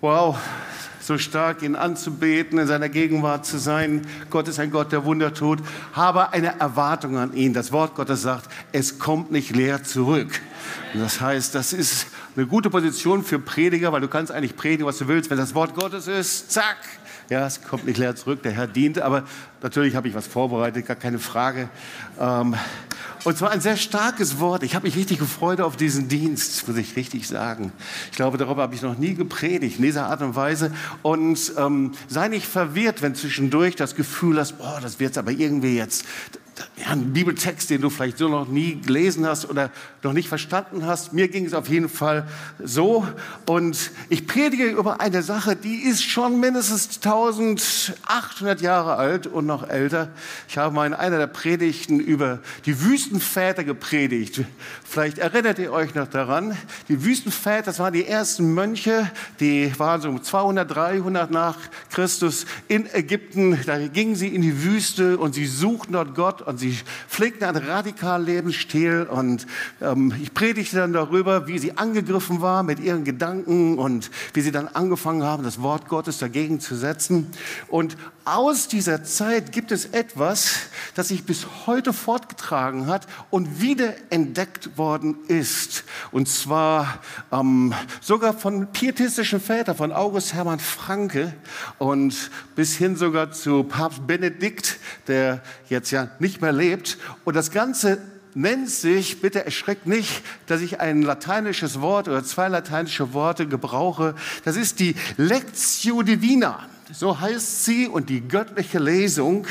Wow, so stark ihn anzubeten, in seiner Gegenwart zu sein. Gott ist ein Gott, der Wunder tut. Habe eine Erwartung an ihn. Das Wort Gottes sagt, es kommt nicht leer zurück. Das heißt, das ist eine gute Position für Prediger, weil du kannst eigentlich predigen, was du willst. Wenn das Wort Gottes ist, zack, ja, es kommt nicht leer zurück, der Herr dient, aber natürlich habe ich was vorbereitet, gar keine Frage. Ähm, und zwar ein sehr starkes Wort. Ich habe mich richtig gefreut auf diesen Dienst, muss ich richtig sagen. Ich glaube, darüber habe ich noch nie gepredigt, in dieser Art und Weise. Und ähm, sei nicht verwirrt, wenn zwischendurch das Gefühl hast, boah, das wird aber irgendwie jetzt ein Bibeltext, den du vielleicht so noch nie gelesen hast oder noch nicht verstanden hast. Mir ging es auf jeden Fall so. Und ich predige über eine Sache, die ist schon mindestens 1800 Jahre alt und noch älter. Ich habe mal in einer der Predigten über die Wüstenväter gepredigt. Vielleicht erinnert ihr euch noch daran. Die Wüstenväter, das waren die ersten Mönche, die waren so um 200, 300 nach Christus in Ägypten. Da gingen sie in die Wüste und sie suchten dort Gott und sie pflegten einen radikalen Lebensstil. Und ähm, ich predigte dann darüber, wie sie angegriffen war mit ihren Gedanken und wie sie dann angefangen haben, das Wort Gottes dagegen zu setzen. Und aus dieser Zeit gibt es etwas, das sich bis heute fortgetragen hat und wieder entdeckt worden ist. Und zwar ähm, sogar von pietistischen Vätern, von August Hermann Franke und bis hin sogar zu Papst Benedikt, der jetzt ja nicht mehr lebt. Und das Ganze nennt sich, bitte erschreckt nicht, dass ich ein lateinisches Wort oder zwei lateinische Worte gebrauche. Das ist die Lectio Divina. So heißt sie und die göttliche Lesung.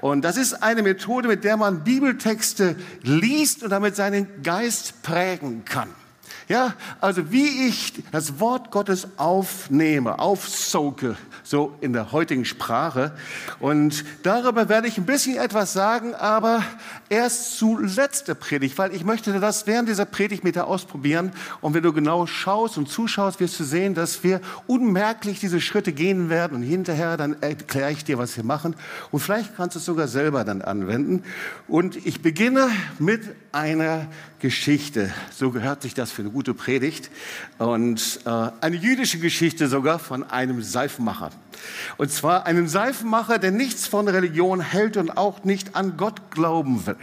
Und das ist eine Methode, mit der man Bibeltexte liest und damit seinen Geist prägen kann. Ja, also wie ich das Wort Gottes aufnehme, aufsoke, so in der heutigen Sprache. Und darüber werde ich ein bisschen etwas sagen, aber erst zuletzt der Predigt, weil ich möchte das während dieser Predigt mit dir ausprobieren. Und wenn du genau schaust und zuschaust, wirst du sehen, dass wir unmerklich diese Schritte gehen werden. Und hinterher dann erkläre ich dir, was wir machen. Und vielleicht kannst du es sogar selber dann anwenden. Und ich beginne mit einer Geschichte. So gehört sich das für eine gute Predigt. Und äh, eine jüdische Geschichte sogar von einem Seifenmacher. Und zwar einem Seifenmacher, der nichts von Religion hält und auch nicht an Gott glauben will.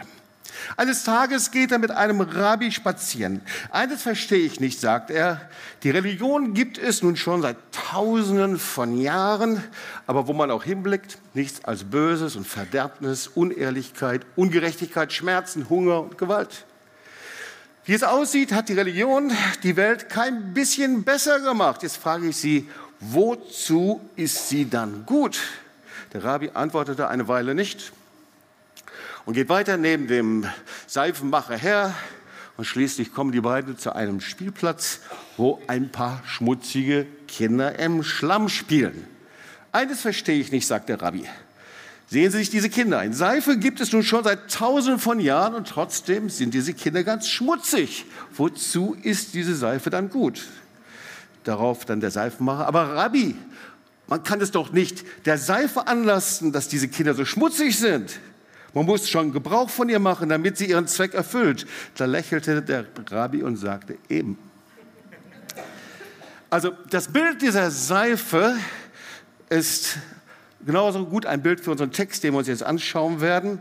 Eines Tages geht er mit einem Rabbi spazieren. Eines verstehe ich nicht, sagt er. Die Religion gibt es nun schon seit Tausenden von Jahren, aber wo man auch hinblickt, nichts als Böses und Verderbnis, Unehrlichkeit, Ungerechtigkeit, Schmerzen, Hunger und Gewalt. Wie es aussieht, hat die Religion die Welt kein bisschen besser gemacht. Jetzt frage ich Sie, wozu ist sie dann gut? Der Rabbi antwortete eine Weile nicht und geht weiter neben dem Seifenmacher her. Und schließlich kommen die beiden zu einem Spielplatz, wo ein paar schmutzige Kinder im Schlamm spielen. Eines verstehe ich nicht, sagt der Rabbi. Sehen Sie sich diese Kinder ein. Seife gibt es nun schon seit tausenden von Jahren und trotzdem sind diese Kinder ganz schmutzig. Wozu ist diese Seife dann gut? Darauf dann der Seifenmacher, aber Rabbi, man kann es doch nicht der Seife anlasten, dass diese Kinder so schmutzig sind. Man muss schon Gebrauch von ihr machen, damit sie ihren Zweck erfüllt. Da lächelte der Rabbi und sagte, eben. Also das Bild dieser Seife ist genauso gut ein Bild für unseren Text, den wir uns jetzt anschauen werden.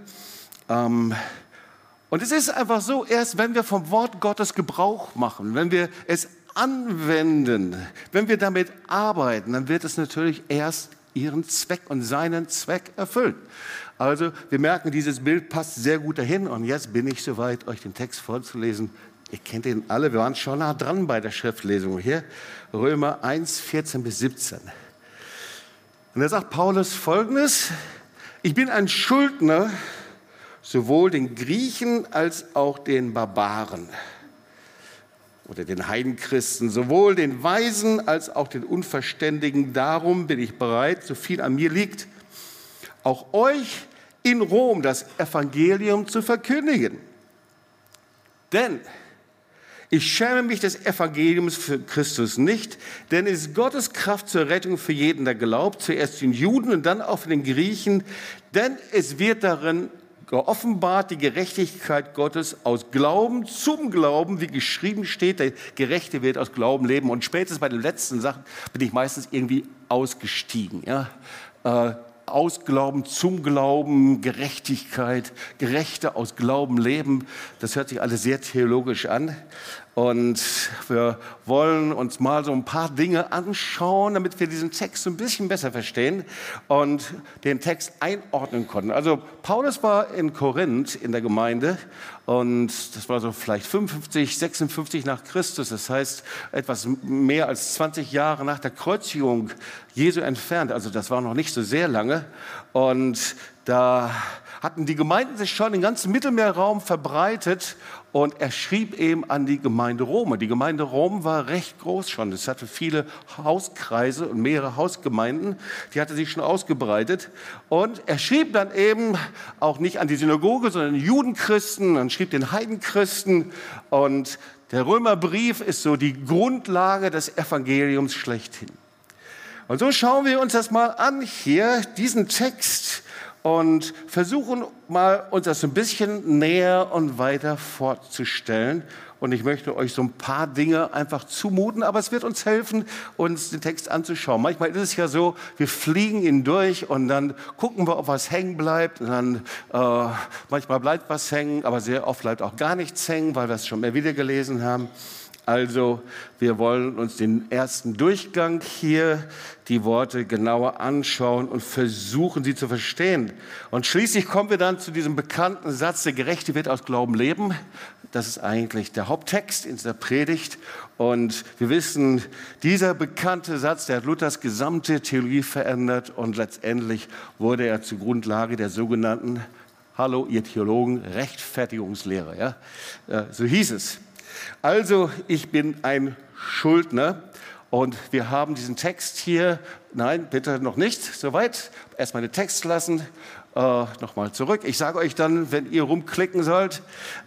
Ähm, und es ist einfach so, erst wenn wir vom Wort Gottes Gebrauch machen, wenn wir es anwenden, wenn wir damit arbeiten, dann wird es natürlich erst ihren Zweck und seinen Zweck erfüllen. Also wir merken, dieses Bild passt sehr gut dahin und jetzt bin ich soweit, euch den Text vorzulesen. Ihr kennt ihn alle, wir waren schon nah dran bei der Schriftlesung hier. Römer 1, 14 bis 17. Und da sagt Paulus folgendes, ich bin ein Schuldner sowohl den Griechen als auch den Barbaren oder den Heidenchristen, sowohl den Weisen als auch den Unverständigen. Darum bin ich bereit, so viel an mir liegt, auch euch in Rom das Evangelium zu verkündigen. Denn ich schäme mich des Evangeliums für Christus nicht, denn es ist Gottes Kraft zur Rettung für jeden, der glaubt, zuerst den Juden und dann auch für den Griechen, denn es wird darin geoffenbart die Gerechtigkeit Gottes aus Glauben zum Glauben, wie geschrieben steht, der Gerechte wird aus Glauben leben. Und spätestens bei den letzten Sachen bin ich meistens irgendwie ausgestiegen. Ja? Äh, aus Glauben zum Glauben, Gerechtigkeit, Gerechte aus Glauben leben. Das hört sich alles sehr theologisch an. Und wir wollen uns mal so ein paar Dinge anschauen, damit wir diesen Text ein bisschen besser verstehen und den Text einordnen konnten. Also Paulus war in Korinth in der Gemeinde und das war so vielleicht 55, 56 nach Christus. Das heißt etwas mehr als 20 Jahre nach der Kreuzigung Jesu entfernt. Also das war noch nicht so sehr lange. Und da hatten die Gemeinden sich schon den ganzen Mittelmeerraum verbreitet und er schrieb eben an die Gemeinde Rom. Die Gemeinde Rom war recht groß schon. Es hatte viele Hauskreise und mehrere Hausgemeinden. Die hatte sich schon ausgebreitet. Und er schrieb dann eben auch nicht an die Synagoge, sondern den Judenchristen, dann schrieb den Heidenchristen. Und der Römerbrief ist so die Grundlage des Evangeliums schlechthin. Und so schauen wir uns das mal an hier, diesen Text und versuchen mal uns das ein bisschen näher und weiter vorzustellen. Und ich möchte euch so ein paar Dinge einfach zumuten, aber es wird uns helfen, uns den Text anzuschauen. Manchmal ist es ja so, wir fliegen ihn durch und dann gucken wir, ob was hängen bleibt. Und dann, äh, manchmal bleibt was hängen, aber sehr oft bleibt auch gar nichts hängen, weil wir es schon mehr wieder gelesen haben. Also wir wollen uns den ersten Durchgang hier, die Worte genauer anschauen und versuchen, sie zu verstehen. Und schließlich kommen wir dann zu diesem bekannten Satz, der Gerechte wird aus Glauben leben. Das ist eigentlich der Haupttext in der Predigt. Und wir wissen, dieser bekannte Satz, der hat Luthers gesamte Theologie verändert und letztendlich wurde er zur Grundlage der sogenannten, hallo ihr Theologen, Rechtfertigungslehre. Ja? Äh, so hieß es. Also, ich bin ein Schuldner und wir haben diesen Text hier. Nein, bitte noch nicht. Soweit. Erstmal den Text lassen. Äh, Nochmal zurück. Ich sage euch dann, wenn ihr rumklicken sollt.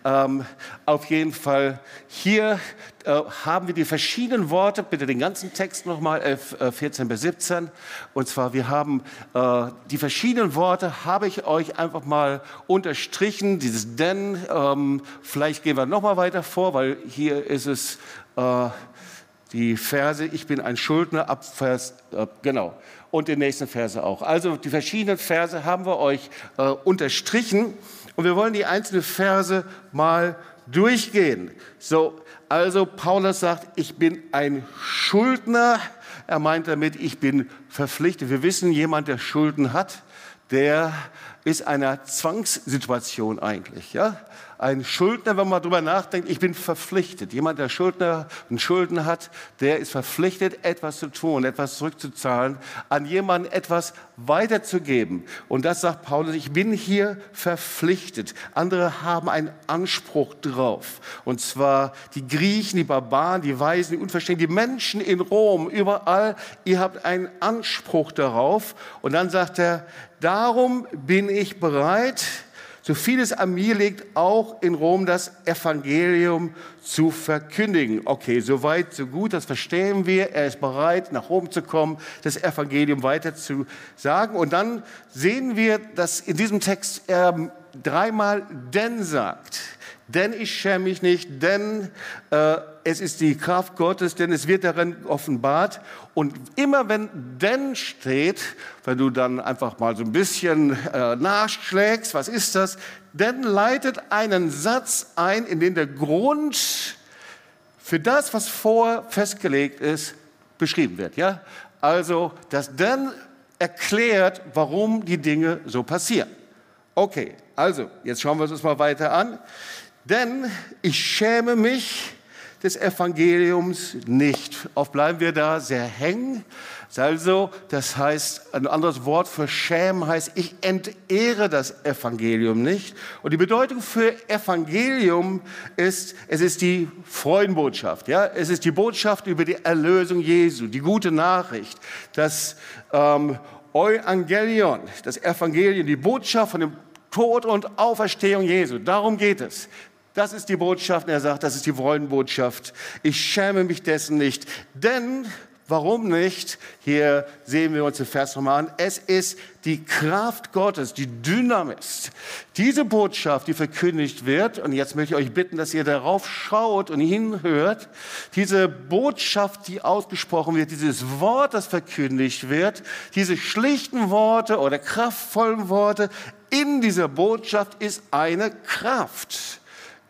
Ähm, auf jeden Fall hier äh, haben wir die verschiedenen Worte. Bitte den ganzen Text nochmal, 11, äh, 14 bis 17. Und zwar, wir haben äh, die verschiedenen Worte, habe ich euch einfach mal unterstrichen. Dieses denn. Ähm, vielleicht gehen wir nochmal weiter vor, weil hier ist es äh, die Verse, ich bin ein Schuldner, ab Vers, äh, genau und den nächsten Verse auch. Also die verschiedenen Verse haben wir euch äh, unterstrichen und wir wollen die einzelnen Verse mal durchgehen. So, also Paulus sagt, ich bin ein Schuldner. Er meint damit, ich bin verpflichtet. Wir wissen, jemand, der Schulden hat, der ist einer Zwangssituation eigentlich. Ja? Ein Schuldner, wenn man darüber nachdenkt, ich bin verpflichtet. Jemand, der Schuldner und Schulden hat, der ist verpflichtet, etwas zu tun, etwas zurückzuzahlen, an jemanden etwas weiterzugeben. Und das sagt Paulus, ich bin hier verpflichtet. Andere haben einen Anspruch drauf. Und zwar die Griechen, die Barbaren, die Weisen, die Unverständigen, die Menschen in Rom, überall, ihr habt einen Anspruch darauf. Und dann sagt er, darum bin ich bereit, so viel es an mir liegt, auch in Rom das Evangelium zu verkündigen. Okay, soweit, so gut, das verstehen wir. Er ist bereit, nach Rom zu kommen, das Evangelium weiter zu sagen. Und dann sehen wir, dass in diesem Text er dreimal denn sagt denn ich schäme mich nicht, denn äh, es ist die Kraft Gottes, denn es wird darin offenbart. Und immer wenn denn steht, wenn du dann einfach mal so ein bisschen äh, nachschlägst, was ist das? Denn leitet einen Satz ein, in dem der Grund für das, was vorher festgelegt ist, beschrieben wird. Ja? Also das denn erklärt, warum die Dinge so passieren. Okay, also jetzt schauen wir uns das mal weiter an. Denn ich schäme mich des Evangeliums nicht. Oft bleiben wir da sehr hängen. Also, das heißt, ein anderes Wort für schämen heißt, ich entehre das Evangelium nicht. Und die Bedeutung für Evangelium ist, es ist die Freudenbotschaft. Ja? Es ist die Botschaft über die Erlösung Jesu, die gute Nachricht, das ähm, Evangelion, das Evangelium, die Botschaft von dem Tod und Auferstehung Jesu. Darum geht es. Das ist die Botschaft. er sagt, das ist die Freudenbotschaft. Ich schäme mich dessen nicht. Denn, Warum nicht? Hier sehen wir uns den Vers nochmal an. Es ist die Kraft Gottes, die Dynamis. Diese Botschaft, die verkündigt wird, und jetzt möchte ich euch bitten, dass ihr darauf schaut und hinhört, diese Botschaft, die ausgesprochen wird, dieses Wort, das verkündigt wird, diese schlichten Worte oder kraftvollen Worte, in dieser Botschaft ist eine Kraft.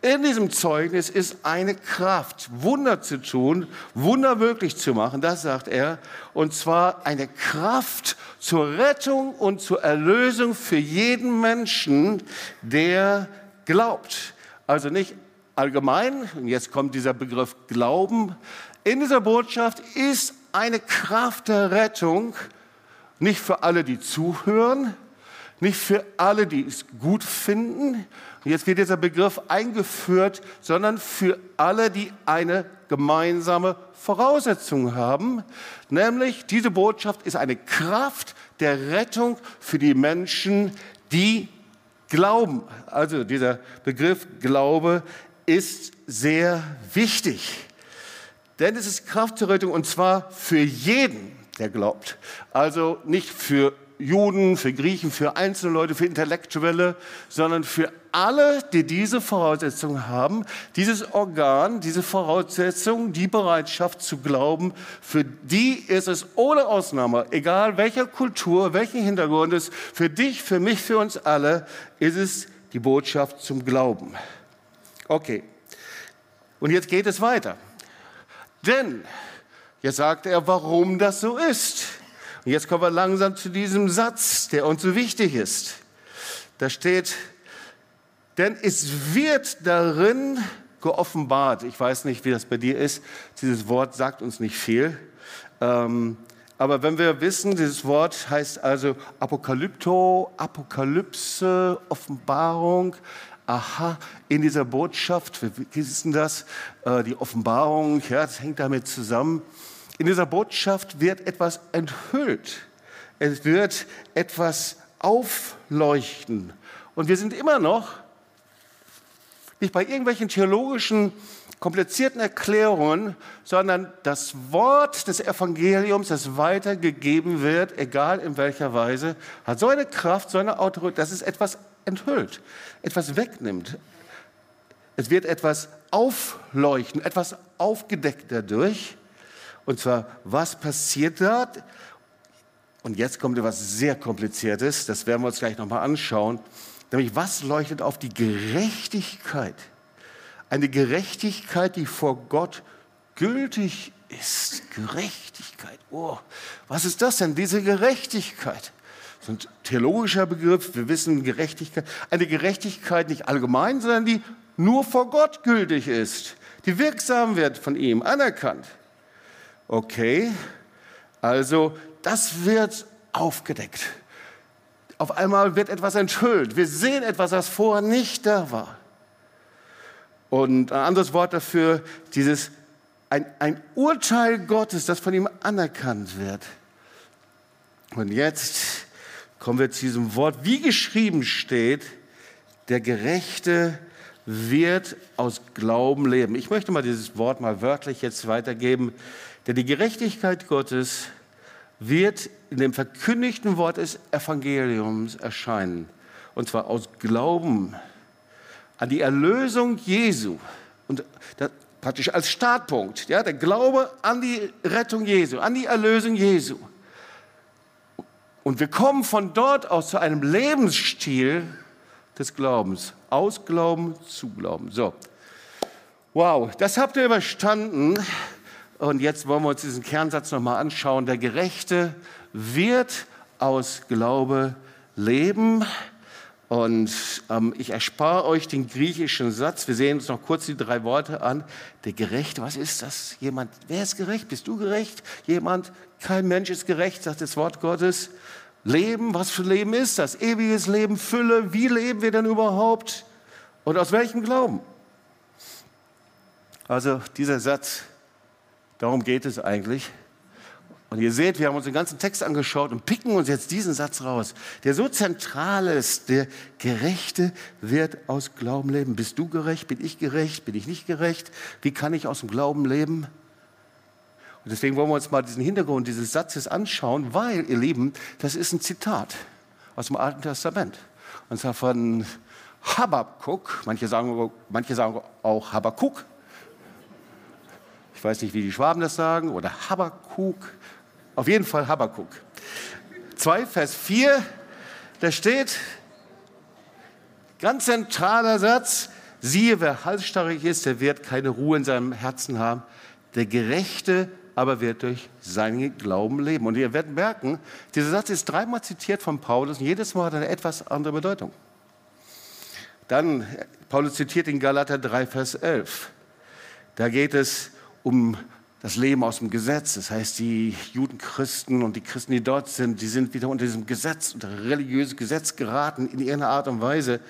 In diesem Zeugnis ist eine Kraft, Wunder zu tun, Wunder möglich zu machen, das sagt er. Und zwar eine Kraft zur Rettung und zur Erlösung für jeden Menschen, der glaubt. Also nicht allgemein, und jetzt kommt dieser Begriff Glauben. In dieser Botschaft ist eine Kraft der Rettung, nicht für alle, die zuhören, nicht für alle, die es gut finden, und jetzt wird dieser Begriff eingeführt, sondern für alle, die eine gemeinsame Voraussetzung haben, nämlich diese Botschaft ist eine Kraft der Rettung für die Menschen, die glauben. Also dieser Begriff Glaube ist sehr wichtig. Denn es ist Kraft zur Rettung und zwar für jeden, der glaubt. Also nicht für Juden, für Griechen, für einzelne Leute, für Intellektuelle, sondern für alle, die diese Voraussetzung haben, dieses Organ, diese Voraussetzung, die Bereitschaft zu glauben, für die ist es ohne Ausnahme, egal welcher Kultur, welchen Hintergrund es, für dich, für mich, für uns alle, ist es die Botschaft zum Glauben. Okay. Und jetzt geht es weiter. Denn, jetzt sagt er, warum das so ist. Und jetzt kommen wir langsam zu diesem Satz, der uns so wichtig ist. Da steht, denn es wird darin geoffenbart. Ich weiß nicht, wie das bei dir ist. Dieses Wort sagt uns nicht viel. Ähm, aber wenn wir wissen, dieses Wort heißt also Apokalypto, Apokalypse, Offenbarung. Aha, in dieser Botschaft, wie ist denn das? Äh, die Offenbarung, ja, das hängt damit zusammen. In dieser Botschaft wird etwas enthüllt. Es wird etwas aufleuchten. Und wir sind immer noch nicht bei irgendwelchen theologischen komplizierten Erklärungen, sondern das Wort des Evangeliums, das weitergegeben wird, egal in welcher Weise, hat so eine Kraft, so eine Autorität, dass es etwas enthüllt, etwas wegnimmt. Es wird etwas aufleuchten, etwas aufgedeckt dadurch. Und zwar, was passiert dort? Und jetzt kommt etwas sehr Kompliziertes, das werden wir uns gleich nochmal anschauen. Nämlich, was leuchtet auf die Gerechtigkeit? Eine Gerechtigkeit, die vor Gott gültig ist. Gerechtigkeit. Oh, was ist das denn, diese Gerechtigkeit? Das ist ein theologischer Begriff. Wir wissen Gerechtigkeit. Eine Gerechtigkeit nicht allgemein, sondern die nur vor Gott gültig ist. Die wirksam wird von ihm, anerkannt. Okay, also das wird aufgedeckt. Auf einmal wird etwas enthüllt. Wir sehen etwas, das vorher nicht da war. Und ein anderes Wort dafür, dieses ein, ein Urteil Gottes, das von ihm anerkannt wird. Und jetzt kommen wir zu diesem Wort, wie geschrieben steht, der Gerechte wird aus Glauben leben. Ich möchte mal dieses Wort mal wörtlich jetzt weitergeben. Denn die Gerechtigkeit Gottes wird in dem verkündigten Wort des Evangeliums erscheinen. Und zwar aus Glauben an die Erlösung Jesu. Und das, praktisch als Startpunkt, ja, der Glaube an die Rettung Jesu, an die Erlösung Jesu. Und wir kommen von dort aus zu einem Lebensstil des Glaubens. Aus Glauben zu Glauben. So. Wow, das habt ihr überstanden. Und jetzt wollen wir uns diesen Kernsatz nochmal anschauen. Der Gerechte wird aus Glaube leben. Und ähm, ich erspare euch den griechischen Satz. Wir sehen uns noch kurz die drei Worte an. Der Gerechte, was ist das? Jemand, wer ist gerecht? Bist du gerecht? Jemand, kein Mensch ist gerecht, sagt das Wort Gottes. Leben, was für Leben ist das? Ewiges Leben, Fülle. Wie leben wir denn überhaupt? Und aus welchem Glauben? Also dieser Satz Darum geht es eigentlich. Und ihr seht, wir haben uns den ganzen Text angeschaut und picken uns jetzt diesen Satz raus, der so zentral ist. Der Gerechte wird aus Glauben leben. Bist du gerecht? Bin ich gerecht? Bin ich nicht gerecht? Wie kann ich aus dem Glauben leben? Und deswegen wollen wir uns mal diesen Hintergrund dieses Satzes anschauen, weil, ihr Lieben, das ist ein Zitat aus dem Alten Testament. Und zwar von Habakkuk, manche sagen, manche sagen auch Habakkuk. Ich weiß nicht, wie die Schwaben das sagen, oder Habakkuk. Auf jeden Fall Habakkuk. 2, Vers 4, da steht, ganz zentraler Satz, siehe, wer halsstarrig ist, der wird keine Ruhe in seinem Herzen haben. Der Gerechte aber wird durch seinen Glauben leben. Und ihr werdet merken, dieser Satz ist dreimal zitiert von Paulus und jedes Mal hat er eine etwas andere Bedeutung. Dann, Paulus zitiert in Galater 3, Vers 11. Da geht es um das Leben aus dem Gesetz. Das heißt, die Judenchristen und die Christen, die dort sind, die sind wieder unter diesem Gesetz, unter religiöses Gesetz geraten in irgendeiner Art und Weise.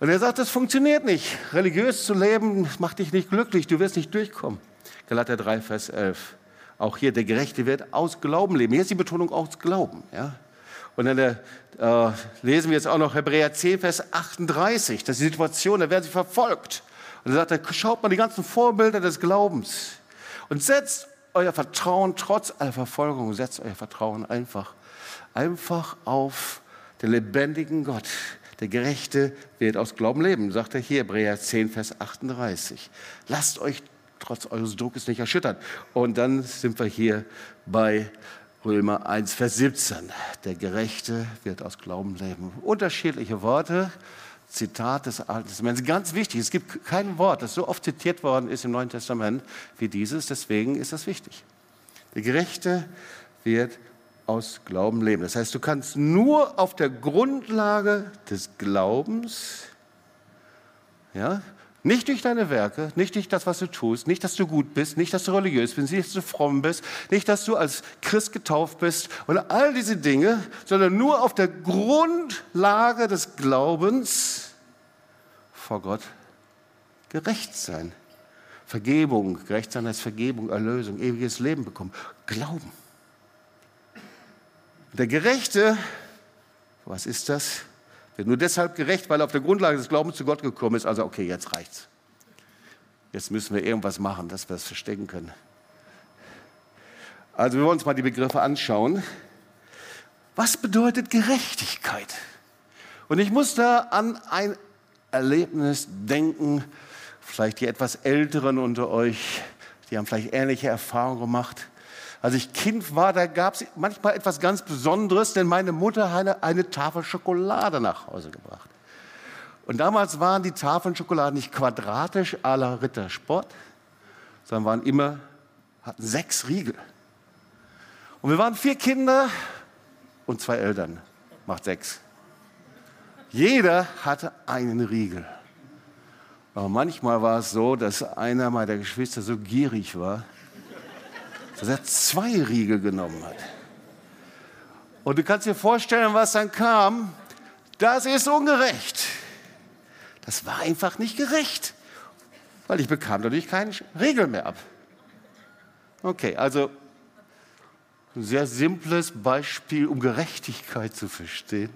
Und er sagt, das funktioniert nicht. Religiös zu leben macht dich nicht glücklich, du wirst nicht durchkommen. Galater 3, Vers 11. Auch hier, der Gerechte wird aus Glauben leben. Hier ist die Betonung aus Glauben. Ja? Und dann äh, lesen wir jetzt auch noch Hebräer 10, Vers 38. Das ist die Situation, da werden sie verfolgt. Und er sagt, schaut mal die ganzen Vorbilder des Glaubens und setzt euer Vertrauen trotz aller Verfolgung, setzt euer Vertrauen einfach, einfach auf den lebendigen Gott. Der Gerechte wird aus Glauben leben, sagt er hier, Hebräer 10, Vers 38. Lasst euch trotz eures Druckes nicht erschüttern. Und dann sind wir hier bei Römer 1, Vers 17. Der Gerechte wird aus Glauben leben. Unterschiedliche Worte, Zitat des Alten Testaments. Ganz wichtig, es gibt kein Wort, das so oft zitiert worden ist im Neuen Testament wie dieses. Deswegen ist das wichtig. Der Gerechte wird aus Glauben leben. Das heißt, du kannst nur auf der Grundlage des Glaubens, ja, nicht durch deine Werke, nicht durch das, was du tust, nicht, dass du gut bist, nicht, dass du religiös bist, nicht, dass du fromm bist, nicht, dass du als Christ getauft bist und all diese Dinge, sondern nur auf der Grundlage des Glaubens vor Gott gerecht sein. Vergebung, gerecht sein heißt Vergebung, Erlösung, ewiges Leben bekommen. Glauben. Der Gerechte, was ist das? Wird nur deshalb gerecht, weil er auf der Grundlage des Glaubens zu Gott gekommen ist. Also, okay, jetzt reicht's. Jetzt müssen wir irgendwas machen, dass wir es verstecken können. Also, wir wollen uns mal die Begriffe anschauen. Was bedeutet Gerechtigkeit? Und ich muss da an ein Erlebnis denken, vielleicht die etwas Älteren unter euch, die haben vielleicht ähnliche Erfahrungen gemacht. Als ich Kind war, da gab es manchmal etwas ganz Besonderes, denn meine Mutter hatte eine Tafel Schokolade nach Hause gebracht. Und damals waren die Tafeln Schokolade nicht quadratisch à la Rittersport, sondern waren immer, hatten sechs Riegel. Und wir waren vier Kinder und zwei Eltern, macht sechs. Jeder hatte einen Riegel. Aber manchmal war es so, dass einer meiner Geschwister so gierig war, dass er zwei Riegel genommen hat. Und du kannst dir vorstellen, was dann kam. Das ist ungerecht. Das war einfach nicht gerecht, weil ich bekam dadurch keinen Riegel mehr ab. Okay, also ein sehr simples Beispiel, um Gerechtigkeit zu verstehen.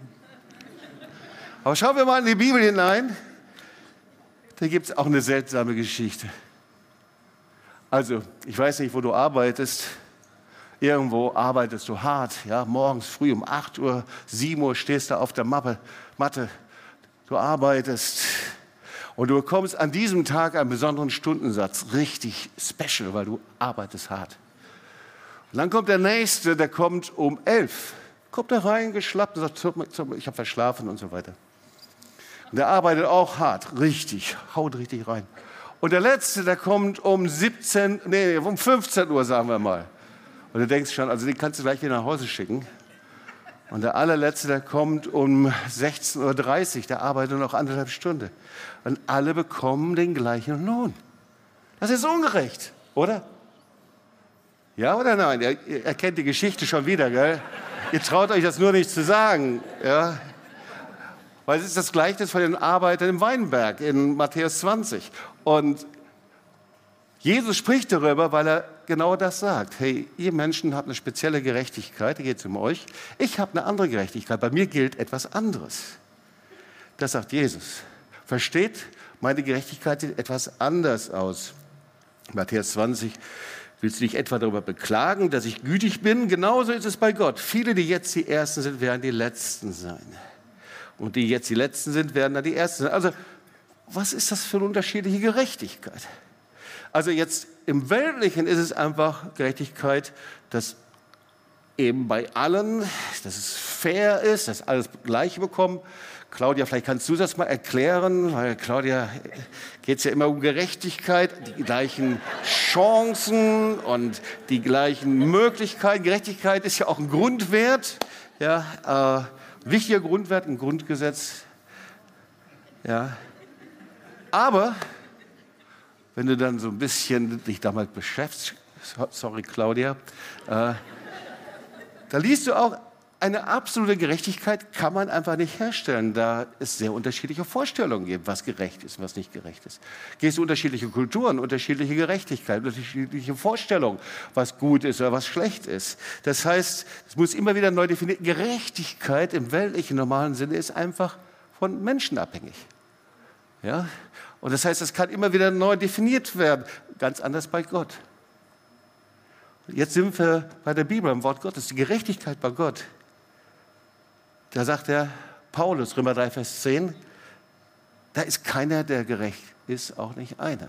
Aber schauen wir mal in die Bibel hinein. Da gibt es auch eine seltsame Geschichte. Also, ich weiß nicht, wo du arbeitest. Irgendwo arbeitest du hart, ja, morgens früh um 8 Uhr, 7 Uhr stehst du auf der Mappe, Matte. Du arbeitest und du bekommst an diesem Tag einen besonderen Stundensatz, richtig special, weil du arbeitest hart. Und dann kommt der Nächste, der kommt um 11. Kommt da rein, geschlappt und sagt, ich habe verschlafen und so weiter. Und der arbeitet auch hart, richtig, haut richtig rein. Und der letzte, der kommt um 17, nee, um 15 Uhr, sagen wir mal. Und du denkst schon, also den kannst du gleich wieder nach Hause schicken. Und der allerletzte, der kommt um 16.30 Uhr, der arbeitet noch anderthalb Stunden. Und alle bekommen den gleichen Lohn. Das ist ungerecht, oder? Ja oder nein? Ihr, ihr kennt die Geschichte schon wieder, gell? Ihr traut euch das nur nicht zu sagen, ja? Weil es ist das Gleiche von den Arbeitern im Weinberg in Matthäus 20. Und Jesus spricht darüber, weil er genau das sagt. Hey, ihr Menschen habt eine spezielle Gerechtigkeit, da geht es um euch. Ich habe eine andere Gerechtigkeit, bei mir gilt etwas anderes. Das sagt Jesus. Versteht, meine Gerechtigkeit sieht etwas anders aus. Matthäus 20, Willst du dich etwa darüber beklagen, dass ich gütig bin? Genauso ist es bei Gott. Viele, die jetzt die Ersten sind, werden die Letzten sein. Und die jetzt die Letzten sind, werden dann die Ersten sein. Also, was ist das für eine unterschiedliche Gerechtigkeit? Also jetzt im Weltlichen ist es einfach Gerechtigkeit, dass eben bei allen, dass es fair ist, dass alles gleich bekommen. Claudia, vielleicht kannst du das mal erklären, weil Claudia geht es ja immer um Gerechtigkeit, die gleichen Chancen und die gleichen Möglichkeiten. Gerechtigkeit ist ja auch ein Grundwert, ja, äh, wichtiger Grundwert, ein Grundgesetz. Ja. Aber wenn du dann so ein bisschen dich damit beschäftigst, sorry Claudia, äh, da liest du auch, eine absolute Gerechtigkeit kann man einfach nicht herstellen, da es sehr unterschiedliche Vorstellungen gibt, was gerecht ist, was nicht gerecht ist. Gehst du unterschiedliche Kulturen, unterschiedliche Gerechtigkeit, unterschiedliche Vorstellungen, was gut ist oder was schlecht ist. Das heißt, es muss immer wieder neu definiert. Gerechtigkeit im weltlichen normalen Sinne ist einfach von Menschen abhängig. Ja? Und das heißt, es kann immer wieder neu definiert werden, ganz anders bei Gott. Jetzt sind wir bei der Bibel, im Wort Gottes, die Gerechtigkeit bei Gott. Da sagt der Paulus, Römer 3, Vers 10, da ist keiner, der gerecht ist, auch nicht einer.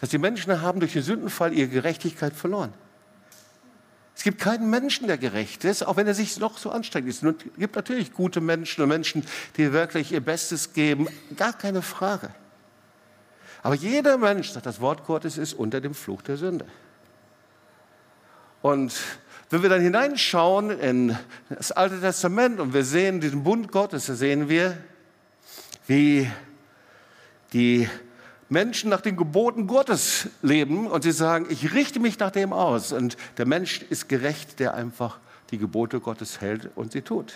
Dass die Menschen haben durch den Sündenfall ihre Gerechtigkeit verloren. Es gibt keinen Menschen, der gerecht ist, auch wenn er sich noch so anstrengt. Es gibt natürlich gute Menschen und Menschen, die wirklich ihr Bestes geben, gar keine Frage. Aber jeder Mensch, sagt das Wort Gottes, ist unter dem Fluch der Sünde. Und wenn wir dann hineinschauen in das Alte Testament und wir sehen diesen Bund Gottes, da sehen wir, wie die Menschen nach den Geboten Gottes leben und sie sagen, ich richte mich nach dem aus. Und der Mensch ist gerecht, der einfach die Gebote Gottes hält und sie tut.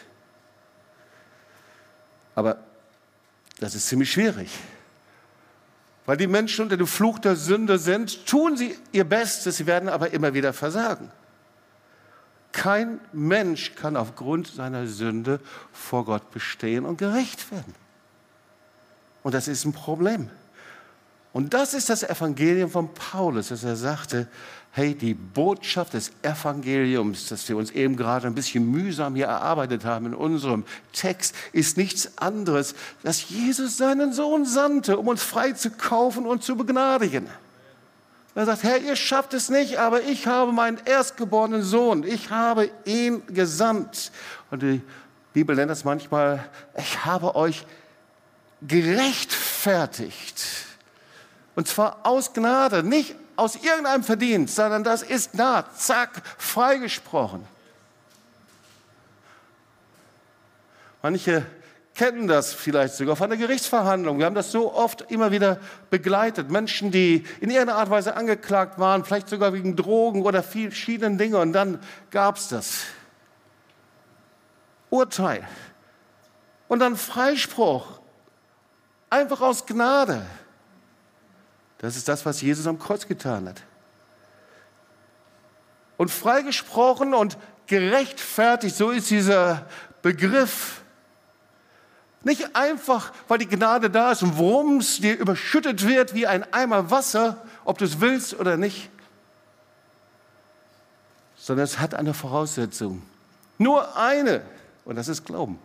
Aber das ist ziemlich schwierig. Weil die Menschen unter dem Fluch der Sünde sind, tun sie ihr Bestes, sie werden aber immer wieder versagen. Kein Mensch kann aufgrund seiner Sünde vor Gott bestehen und gerecht werden. Und das ist ein Problem. Und das ist das Evangelium von Paulus, dass er sagte, hey, die Botschaft des Evangeliums, das wir uns eben gerade ein bisschen mühsam hier erarbeitet haben in unserem Text, ist nichts anderes, dass Jesus seinen Sohn sandte, um uns frei zu kaufen und zu begnadigen. Er sagt, Herr, ihr schafft es nicht, aber ich habe meinen erstgeborenen Sohn, ich habe ihn gesandt. Und die Bibel nennt das manchmal, ich habe euch gerechtfertigt. Und zwar aus Gnade, nicht aus irgendeinem Verdienst, sondern das ist nah, zack, freigesprochen. Manche kennen das vielleicht sogar von der Gerichtsverhandlung. Wir haben das so oft immer wieder begleitet. Menschen, die in irgendeiner Art und Weise angeklagt waren, vielleicht sogar wegen Drogen oder verschiedenen Dingen. Und dann gab es das Urteil. Und dann Freispruch. Einfach aus Gnade. Das ist das, was Jesus am Kreuz getan hat. Und freigesprochen und gerechtfertigt, so ist dieser Begriff. Nicht einfach, weil die Gnade da ist und worum es dir überschüttet wird wie ein Eimer Wasser, ob du es willst oder nicht, sondern es hat eine Voraussetzung. Nur eine, und das ist Glauben.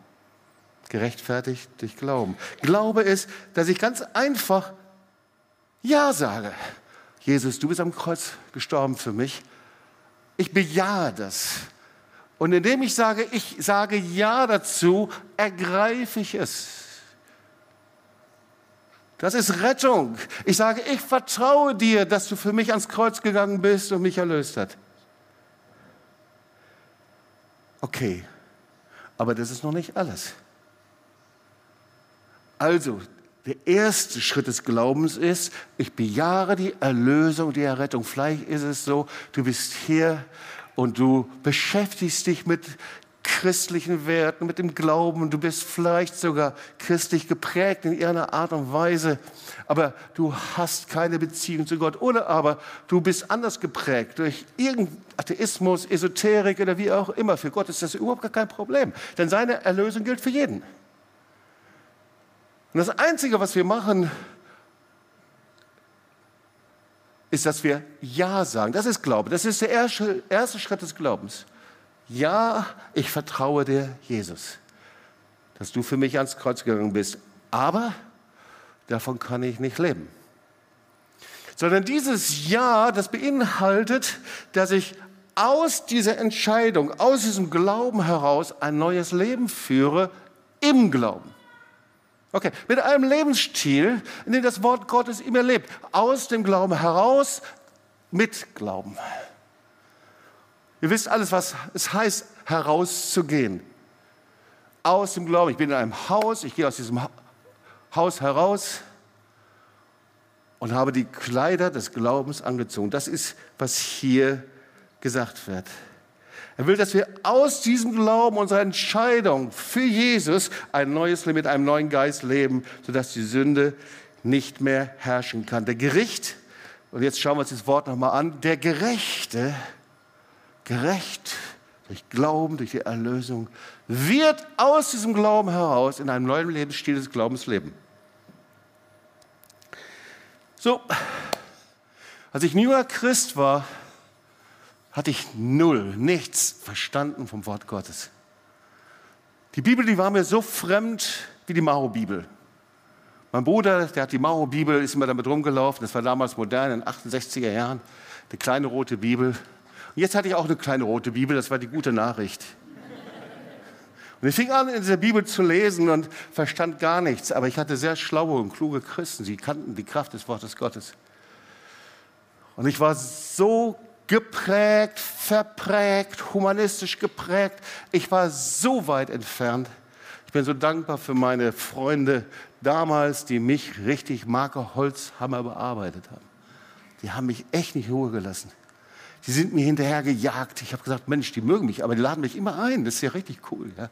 Gerechtfertigt durch Glauben. Glaube ist, dass ich ganz einfach ja sage. Jesus, du bist am Kreuz gestorben für mich. Ich bejahe das. Und indem ich sage, ich sage Ja dazu, ergreife ich es. Das ist Rettung. Ich sage, ich vertraue dir, dass du für mich ans Kreuz gegangen bist und mich erlöst hast. Okay, aber das ist noch nicht alles. Also, der erste Schritt des Glaubens ist, ich bejahe die Erlösung, die Errettung. Vielleicht ist es so, du bist hier und du beschäftigst dich mit christlichen Werten, mit dem Glauben, du bist vielleicht sogar christlich geprägt in irgendeiner Art und Weise, aber du hast keine Beziehung zu Gott oder aber du bist anders geprägt durch irgendeinen Atheismus, Esoterik oder wie auch immer. Für Gott ist das überhaupt gar kein Problem, denn seine Erlösung gilt für jeden. Und das Einzige, was wir machen, ist, dass wir Ja sagen. Das ist Glaube. Das ist der erste, erste Schritt des Glaubens. Ja, ich vertraue dir, Jesus, dass du für mich ans Kreuz gegangen bist. Aber davon kann ich nicht leben. Sondern dieses Ja, das beinhaltet, dass ich aus dieser Entscheidung, aus diesem Glauben heraus ein neues Leben führe im Glauben. Okay, mit einem Lebensstil, in dem das Wort Gottes immer lebt. Aus dem Glauben heraus, mit Glauben. Ihr wisst alles, was es heißt, herauszugehen. Aus dem Glauben. Ich bin in einem Haus, ich gehe aus diesem Haus heraus und habe die Kleider des Glaubens angezogen. Das ist, was hier gesagt wird. Er will, dass wir aus diesem Glauben, unserer Entscheidung für Jesus ein neues Leben mit einem neuen Geist leben, sodass die Sünde nicht mehr herrschen kann. Der Gericht, und jetzt schauen wir uns das Wort nochmal an, der Gerechte, gerecht durch Glauben, durch die Erlösung, wird aus diesem Glauben heraus in einem neuen Lebensstil des Glaubens leben. So, als ich junger Christ war, hatte ich null, nichts verstanden vom Wort Gottes. Die Bibel, die war mir so fremd wie die Mao-Bibel. Mein Bruder, der hat die Mao-Bibel, ist immer damit rumgelaufen. Das war damals modern, in den 68er Jahren. Eine kleine rote Bibel. Und jetzt hatte ich auch eine kleine rote Bibel, das war die gute Nachricht. Und ich fing an, in dieser Bibel zu lesen und verstand gar nichts. Aber ich hatte sehr schlaue und kluge Christen. Sie kannten die Kraft des Wortes Gottes. Und ich war so geprägt, verprägt, humanistisch geprägt. Ich war so weit entfernt. Ich bin so dankbar für meine Freunde damals, die mich richtig Marke Holzhammer bearbeitet haben. Die haben mich echt nicht in Ruhe gelassen. Die sind mir hinterher gejagt. Ich habe gesagt, Mensch, die mögen mich, aber die laden mich immer ein. Das ist ja richtig cool. Ja.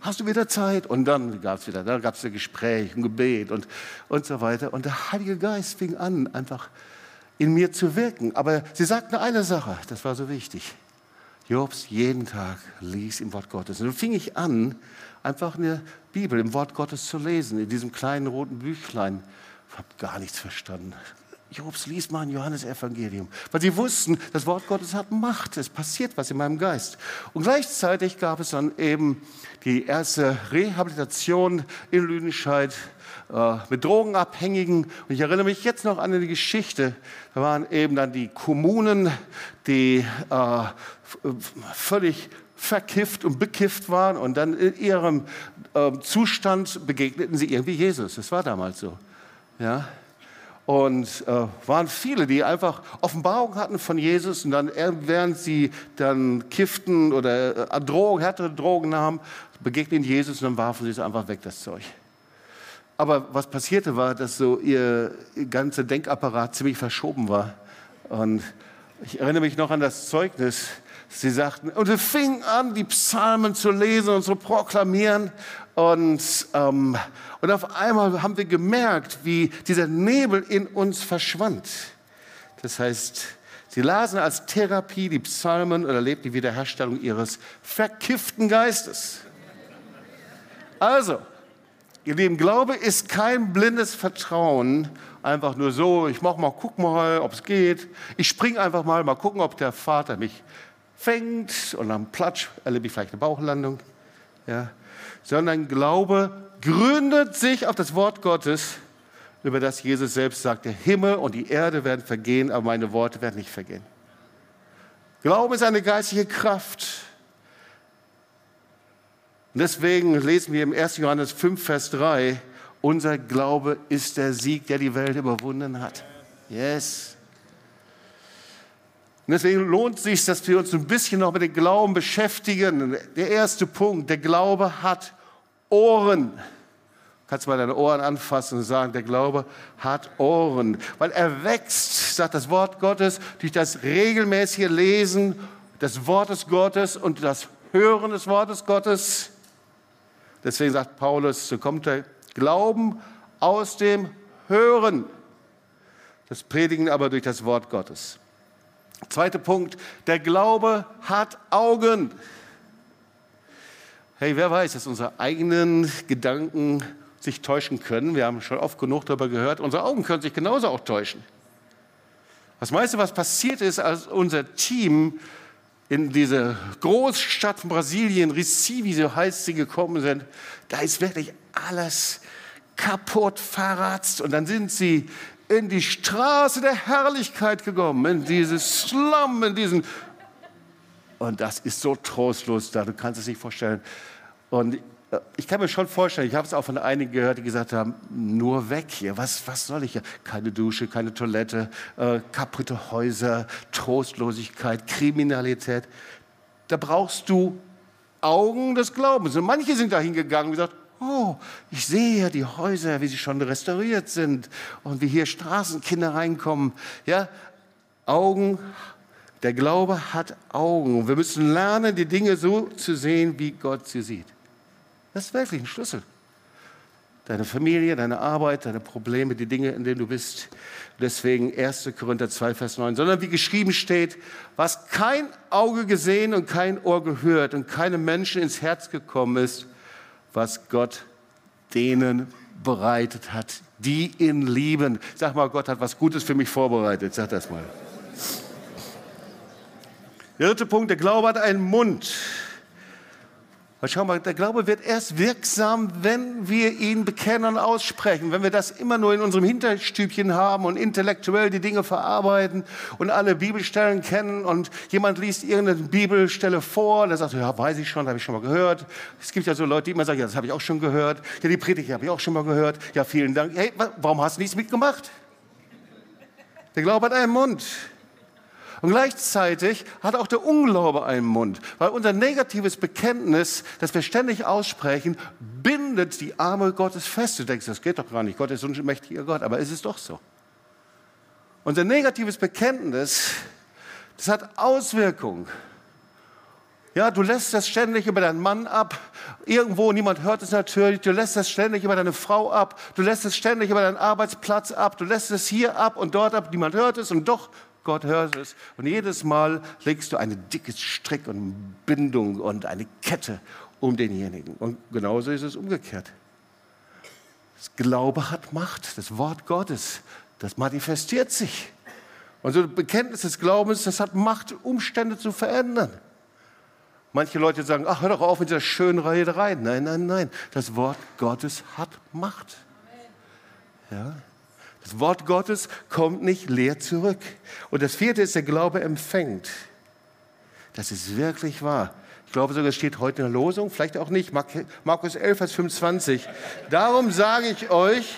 Hast du wieder Zeit? Und dann gab es wieder, dann gab es ein Gespräch, ein Gebet und, und so weiter. Und der Heilige Geist fing an, einfach in mir zu wirken. Aber sie sagten eine Sache, das war so wichtig. Jobs jeden Tag lies im Wort Gottes. Und dann fing ich an, einfach eine Bibel im Wort Gottes zu lesen, in diesem kleinen roten Büchlein. Ich habe gar nichts verstanden. Jobs, lies mal ein Johannesevangelium. Weil sie wussten, das Wort Gottes hat Macht. Es passiert was in meinem Geist. Und gleichzeitig gab es dann eben die erste Rehabilitation in Lüdenscheid äh, mit Drogenabhängigen. Und ich erinnere mich jetzt noch an die Geschichte. Da waren eben dann die Kommunen, die äh, völlig verkifft und bekifft waren und dann in ihrem äh, Zustand begegneten sie irgendwie Jesus. Das war damals so. Ja. Und äh, waren viele, die einfach Offenbarung hatten von Jesus und dann, während sie dann kifften oder äh, Drogen, härtere Drogen nahmen, begegneten Jesus und dann warfen sie es einfach weg, das Zeug. Aber was passierte war, dass so ihr ganzer Denkapparat ziemlich verschoben war. Und ich erinnere mich noch an das Zeugnis. Sie sagten, und wir fingen an, die Psalmen zu lesen und zu proklamieren. Und, ähm, und auf einmal haben wir gemerkt, wie dieser Nebel in uns verschwand. Das heißt, sie lasen als Therapie die Psalmen und erlebten die Wiederherstellung ihres verkifften Geistes. Also, Ihr Lieben, Glaube ist kein blindes Vertrauen, einfach nur so, ich mach mal, guck mal, ob es geht. Ich spring einfach mal, mal gucken, ob der Vater mich fängt und dann platsch, erlebe ich vielleicht eine Bauchlandung. Ja. Sondern Glaube gründet sich auf das Wort Gottes, über das Jesus selbst sagt, der Himmel und die Erde werden vergehen, aber meine Worte werden nicht vergehen. Glaube ist eine geistliche Kraft. Und deswegen lesen wir im 1. Johannes 5, Vers 3, unser Glaube ist der Sieg, der die Welt überwunden hat. Yes. Und deswegen lohnt es sich, dass wir uns ein bisschen noch mit dem Glauben beschäftigen. Der erste Punkt, der Glaube hat Ohren. Kannst mal deine Ohren anfassen und sagen, der Glaube hat Ohren. Weil er wächst, sagt das Wort Gottes, durch das regelmäßige Lesen des Wortes Gottes und das Hören des Wortes Gottes. Deswegen sagt Paulus, so kommt der Glauben aus dem Hören. Das Predigen aber durch das Wort Gottes. Zweiter Punkt, der Glaube hat Augen. Hey, wer weiß, dass unsere eigenen Gedanken sich täuschen können. Wir haben schon oft genug darüber gehört. Unsere Augen können sich genauso auch täuschen. Was meinst du, was passiert ist, als unser Team in diese Großstadt von Brasilien, Recife, so heißt sie, gekommen sind? Da ist wirklich alles kaputt, verratzt. Und dann sind sie in die Straße der Herrlichkeit gekommen, in dieses Slum, in diesen. Und das ist so trostlos da, du kannst es nicht vorstellen. Und ich kann mir schon vorstellen, ich habe es auch von einigen gehört, die gesagt haben, nur weg hier, was, was soll ich hier? Keine Dusche, keine Toilette, äh, kaputte Häuser, Trostlosigkeit, Kriminalität. Da brauchst du Augen des Glaubens. Und manche sind da hingegangen und gesagt, oh, ich sehe ja die Häuser, wie sie schon restauriert sind und wie hier Straßenkinder reinkommen. Ja, Augen, der Glaube hat Augen. Wir müssen lernen, die Dinge so zu sehen, wie Gott sie sieht. Das ist wirklich ein Schlüssel. Deine Familie, deine Arbeit, deine Probleme, die Dinge, in denen du bist. Deswegen 1. Korinther 2, Vers 9. Sondern wie geschrieben steht, was kein Auge gesehen und kein Ohr gehört und keinem Menschen ins Herz gekommen ist, was Gott denen bereitet hat, die ihn lieben. Sag mal, Gott hat was Gutes für mich vorbereitet. Sag das mal. Der dritte Punkt, der Glaube hat einen Mund. Weil schau mal, der Glaube wird erst wirksam, wenn wir ihn bekennen und aussprechen. Wenn wir das immer nur in unserem Hinterstübchen haben und intellektuell die Dinge verarbeiten und alle Bibelstellen kennen und jemand liest irgendeine Bibelstelle vor, der sagt, ja, weiß ich schon, habe ich schon mal gehört. Es gibt ja so Leute, die immer sagen, ja, das habe ich auch schon gehört. Ja, die Predigt habe ich auch schon mal gehört. Ja, vielen Dank. Hey, warum hast du nichts mitgemacht? Der Glaube hat einen Mund. Und gleichzeitig hat auch der Unglaube einen Mund, weil unser negatives Bekenntnis, das wir ständig aussprechen, bindet die Arme Gottes fest. Du denkst, das geht doch gar nicht, Gott ist so ein mächtiger Gott, aber es ist doch so. Unser negatives Bekenntnis, das hat Auswirkungen. Ja, du lässt das ständig über deinen Mann ab. Irgendwo, niemand hört es natürlich. Du lässt das ständig über deine Frau ab. Du lässt es ständig über deinen Arbeitsplatz ab. Du lässt es hier ab und dort ab. Niemand hört es und doch Gott hört es. Und jedes Mal legst du eine dicke Strick und Bindung und eine Kette um denjenigen. Und genauso ist es umgekehrt. Das Glaube hat Macht, das Wort Gottes, das manifestiert sich. Und so ein Bekenntnis des Glaubens, das hat Macht, Umstände zu verändern. Manche Leute sagen, ach, hör doch auf mit dieser schönen Rederei. Nein, nein, nein. Das Wort Gottes hat Macht. Ja? Das Wort Gottes kommt nicht leer zurück. Und das vierte ist, der Glaube empfängt. Das ist wirklich wahr. Ich glaube sogar, es steht heute in der Losung, vielleicht auch nicht. Markus 11, Vers 25. Darum sage ich euch,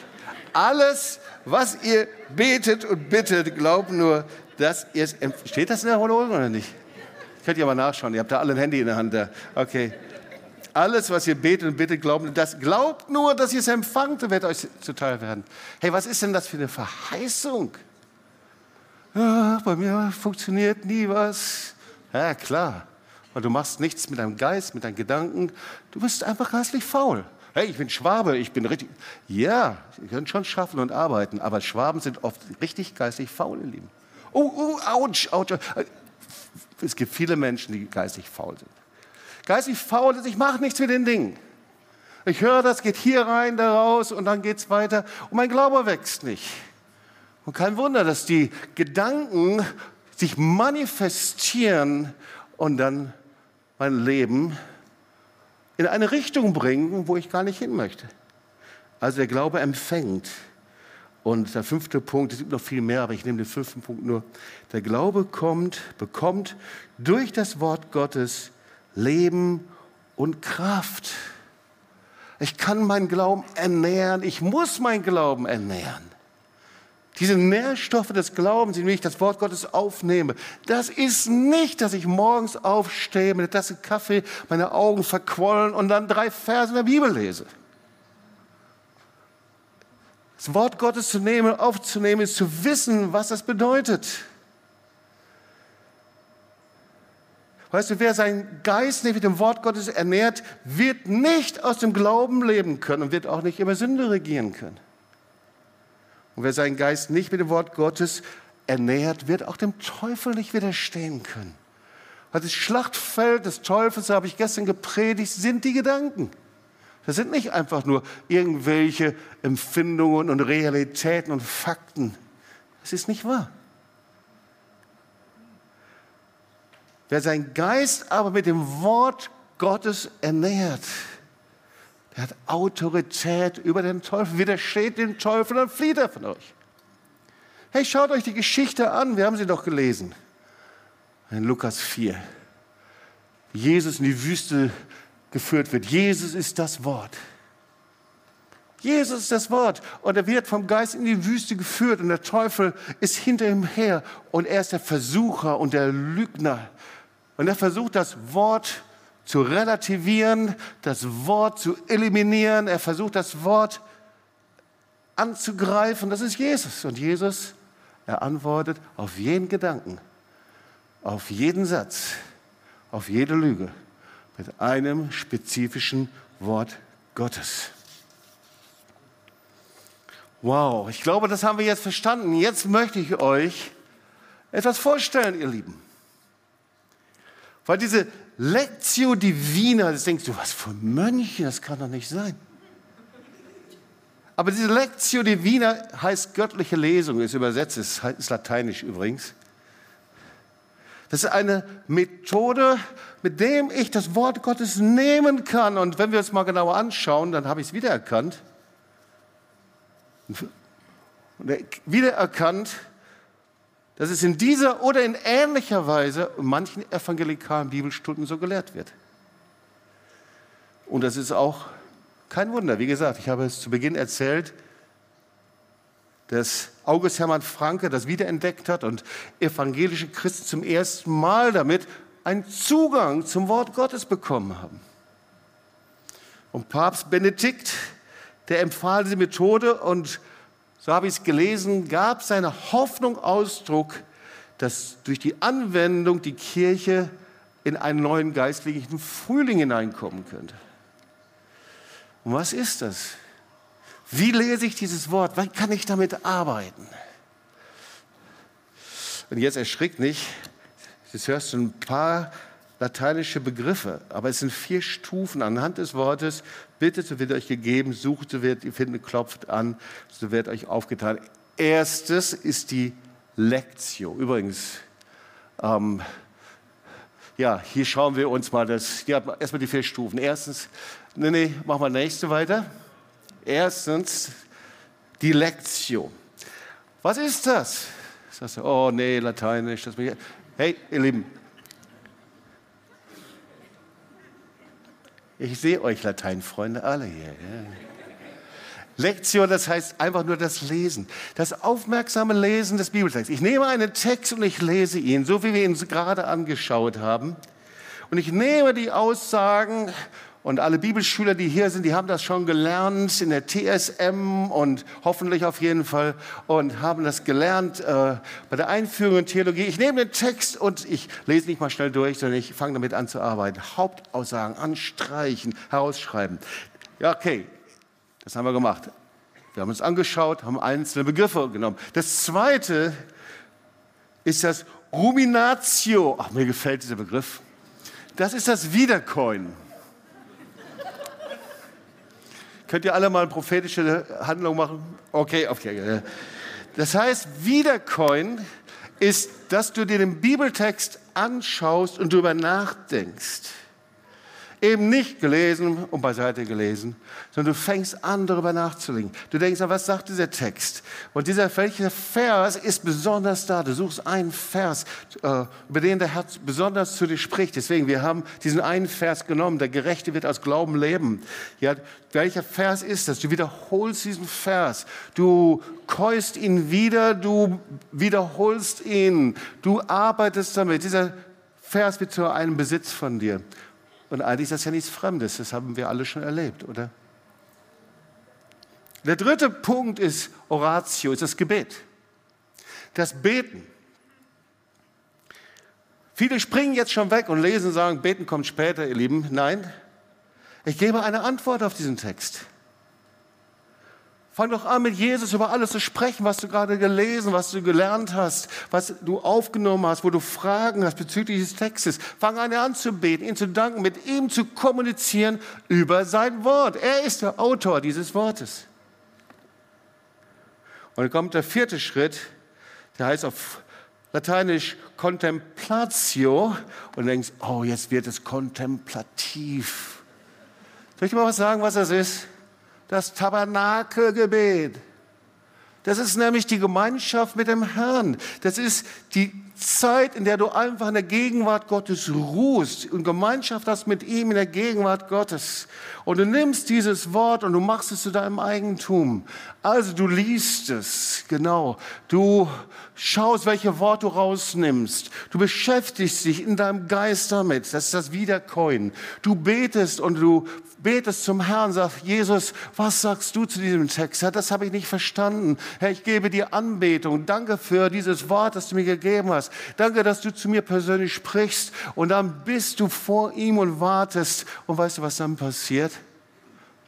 alles, was ihr betet und bittet, glaubt nur, dass ihr es empfängt. Steht das in der Losung oder nicht? Könnt ihr mal nachschauen. Ihr habt da alle ein Handy in der Hand. Da. Okay. Alles, was ihr betet und bittet, glaubt, das glaubt nur, dass ihr es empfangt und wird euch zuteil werden. Hey, was ist denn das für eine Verheißung? Ja, bei mir funktioniert nie was. Ja, klar. Weil du machst nichts mit deinem Geist, mit deinen Gedanken. Du bist einfach geistlich faul. Hey, ich bin Schwabe, ich bin richtig. Ja, ihr könnt schon schaffen und arbeiten, aber Schwaben sind oft richtig geistlich faul, ihr Lieben. Oh, oh, ouch, ouch. Es gibt viele Menschen, die geistlich faul sind. Geistlich faul ist, ich mache nichts mit den Dingen. Ich höre das, geht hier rein, da raus und dann geht es weiter und mein Glaube wächst nicht. Und kein Wunder, dass die Gedanken sich manifestieren und dann mein Leben in eine Richtung bringen, wo ich gar nicht hin möchte. Also der Glaube empfängt. Und der fünfte Punkt, es gibt noch viel mehr, aber ich nehme den fünften Punkt nur. Der Glaube kommt, bekommt durch das Wort Gottes Leben und Kraft. Ich kann meinen Glauben ernähren, ich muss meinen Glauben ernähren. Diese Nährstoffe des Glaubens, indem ich das Wort Gottes aufnehme, das ist nicht, dass ich morgens aufstehe mit einer Tasse Kaffee, meine Augen verquollen und dann drei Verse in der Bibel lese. Das Wort Gottes zu nehmen, aufzunehmen, ist zu wissen, was das bedeutet. Weißt du, wer seinen Geist nicht mit dem Wort Gottes ernährt, wird nicht aus dem Glauben leben können und wird auch nicht über Sünde regieren können. Und wer seinen Geist nicht mit dem Wort Gottes ernährt, wird auch dem Teufel nicht widerstehen können. Weil das Schlachtfeld des Teufels, habe ich gestern gepredigt, sind die Gedanken. Das sind nicht einfach nur irgendwelche Empfindungen und Realitäten und Fakten. Das ist nicht wahr. Wer seinen Geist aber mit dem Wort Gottes ernährt, der hat Autorität über den Teufel, widersteht dem Teufel, dann flieht er von euch. Hey, schaut euch die Geschichte an, wir haben sie doch gelesen. In Lukas 4. Jesus in die Wüste geführt wird. Jesus ist das Wort. Jesus ist das Wort. Und er wird vom Geist in die Wüste geführt und der Teufel ist hinter ihm her und er ist der Versucher und der Lügner. Und er versucht das Wort zu relativieren, das Wort zu eliminieren. Er versucht das Wort anzugreifen. Das ist Jesus. Und Jesus, er antwortet auf jeden Gedanken, auf jeden Satz, auf jede Lüge mit einem spezifischen Wort Gottes. Wow, ich glaube, das haben wir jetzt verstanden. Jetzt möchte ich euch etwas vorstellen, ihr Lieben. Weil diese Lectio Divina, das denkst du, was für Mönche, das kann doch nicht sein. Aber diese Lectio Divina heißt göttliche Lesung, ist übersetzt, ist lateinisch übrigens. Das ist eine Methode, mit dem ich das Wort Gottes nehmen kann. Und wenn wir es mal genauer anschauen, dann habe ich es wiedererkannt. Wiedererkannt, dass es in dieser oder in ähnlicher Weise in manchen evangelikalen Bibelstunden so gelehrt wird. Und das ist auch kein Wunder. Wie gesagt, ich habe es zu Beginn erzählt, dass August Hermann Franke das wiederentdeckt hat und evangelische Christen zum ersten Mal damit einen Zugang zum Wort Gottes bekommen haben. Und Papst Benedikt, der empfahl diese Methode und so habe ich es gelesen, gab seiner Hoffnung Ausdruck, dass durch die Anwendung die Kirche in einen neuen geistlichen Frühling hineinkommen könnte. Und was ist das? Wie lese ich dieses Wort? Wann kann ich damit arbeiten? Und jetzt erschrickt nicht, jetzt hörst du ein paar lateinische Begriffe, aber es sind vier Stufen anhand des Wortes. Bittet, so wird euch gegeben, sucht, so wird ihr finden, klopft an, so wird euch aufgetan. Erstes ist die Lectio. Übrigens, ähm, ja, hier schauen wir uns mal das, ja, erstmal die vier Stufen. Erstens, nee, nee, machen wir nächste weiter. Erstens, die Lectio. Was ist das? Sagst du, oh nee, Lateinisch. Das hey, ihr Lieben, Ich sehe euch Lateinfreunde alle hier. Ja. Lektion, das heißt einfach nur das Lesen, das aufmerksame Lesen des Bibeltexts. Ich nehme einen Text und ich lese ihn, so wie wir ihn gerade angeschaut haben. Und ich nehme die Aussagen und alle Bibelschüler, die hier sind, die haben das schon gelernt in der TSM und hoffentlich auf jeden Fall und haben das gelernt äh, bei der Einführung in Theologie. Ich nehme den Text und ich lese nicht mal schnell durch, sondern ich fange damit an zu arbeiten. Hauptaussagen anstreichen, herausschreiben. Ja, okay, das haben wir gemacht. Wir haben uns angeschaut, haben einzelne Begriffe genommen. Das zweite ist das Ruminatio. Ach, mir gefällt dieser Begriff. Das ist das Wiederkäuen. Könnt ihr alle mal eine prophetische Handlung machen? Okay, okay. Das heißt, Wiedercoin ist, dass du dir den Bibeltext anschaust und darüber nachdenkst eben nicht gelesen und beiseite gelesen, sondern du fängst an, darüber nachzudenken. Du denkst, was sagt dieser Text? Und dieser welcher Vers ist besonders da? Du suchst einen Vers, äh, über den der Herr besonders zu dir spricht. Deswegen, wir haben diesen einen Vers genommen, der Gerechte wird aus Glauben leben. Ja, welcher Vers ist das? Du wiederholst diesen Vers. Du keust ihn wieder, du wiederholst ihn. Du arbeitest damit. Dieser Vers wird zu einem Besitz von dir. Und eigentlich ist das ja nichts Fremdes, das haben wir alle schon erlebt, oder? Der dritte Punkt ist Oratio, ist das Gebet. Das Beten. Viele springen jetzt schon weg und lesen und sagen, Beten kommt später, ihr Lieben. Nein, ich gebe eine Antwort auf diesen Text. Fang doch an, mit Jesus über alles zu sprechen, was du gerade gelesen, was du gelernt hast, was du aufgenommen hast, wo du Fragen hast bezüglich des Textes. Fang an, an zu beten, ihn zu danken, mit ihm zu kommunizieren über sein Wort. Er ist der Autor dieses Wortes. Und dann kommt der vierte Schritt, der heißt auf lateinisch contemplatio und denkst, oh, jetzt wird es kontemplativ. Soll ich dir mal was sagen, was das ist? Das Tabernakelgebet. Das ist nämlich die Gemeinschaft mit dem Herrn. Das ist die Zeit, in der du einfach in der Gegenwart Gottes ruhst und Gemeinschaft hast mit ihm in der Gegenwart Gottes. Und du nimmst dieses Wort und du machst es zu deinem Eigentum. Also du liest es, genau. Du schaust, welche Worte du rausnimmst. Du beschäftigst dich in deinem Geist damit. Das ist das Wiederkäuen. Du betest und du betest zum Herrn, sagst, Jesus, was sagst du zu diesem Text? Ja, das habe ich nicht verstanden. Herr, ich gebe dir Anbetung. Danke für dieses Wort, das du mir gegeben hast. Danke, dass du zu mir persönlich sprichst. Und dann bist du vor ihm und wartest. Und weißt du, was dann passiert?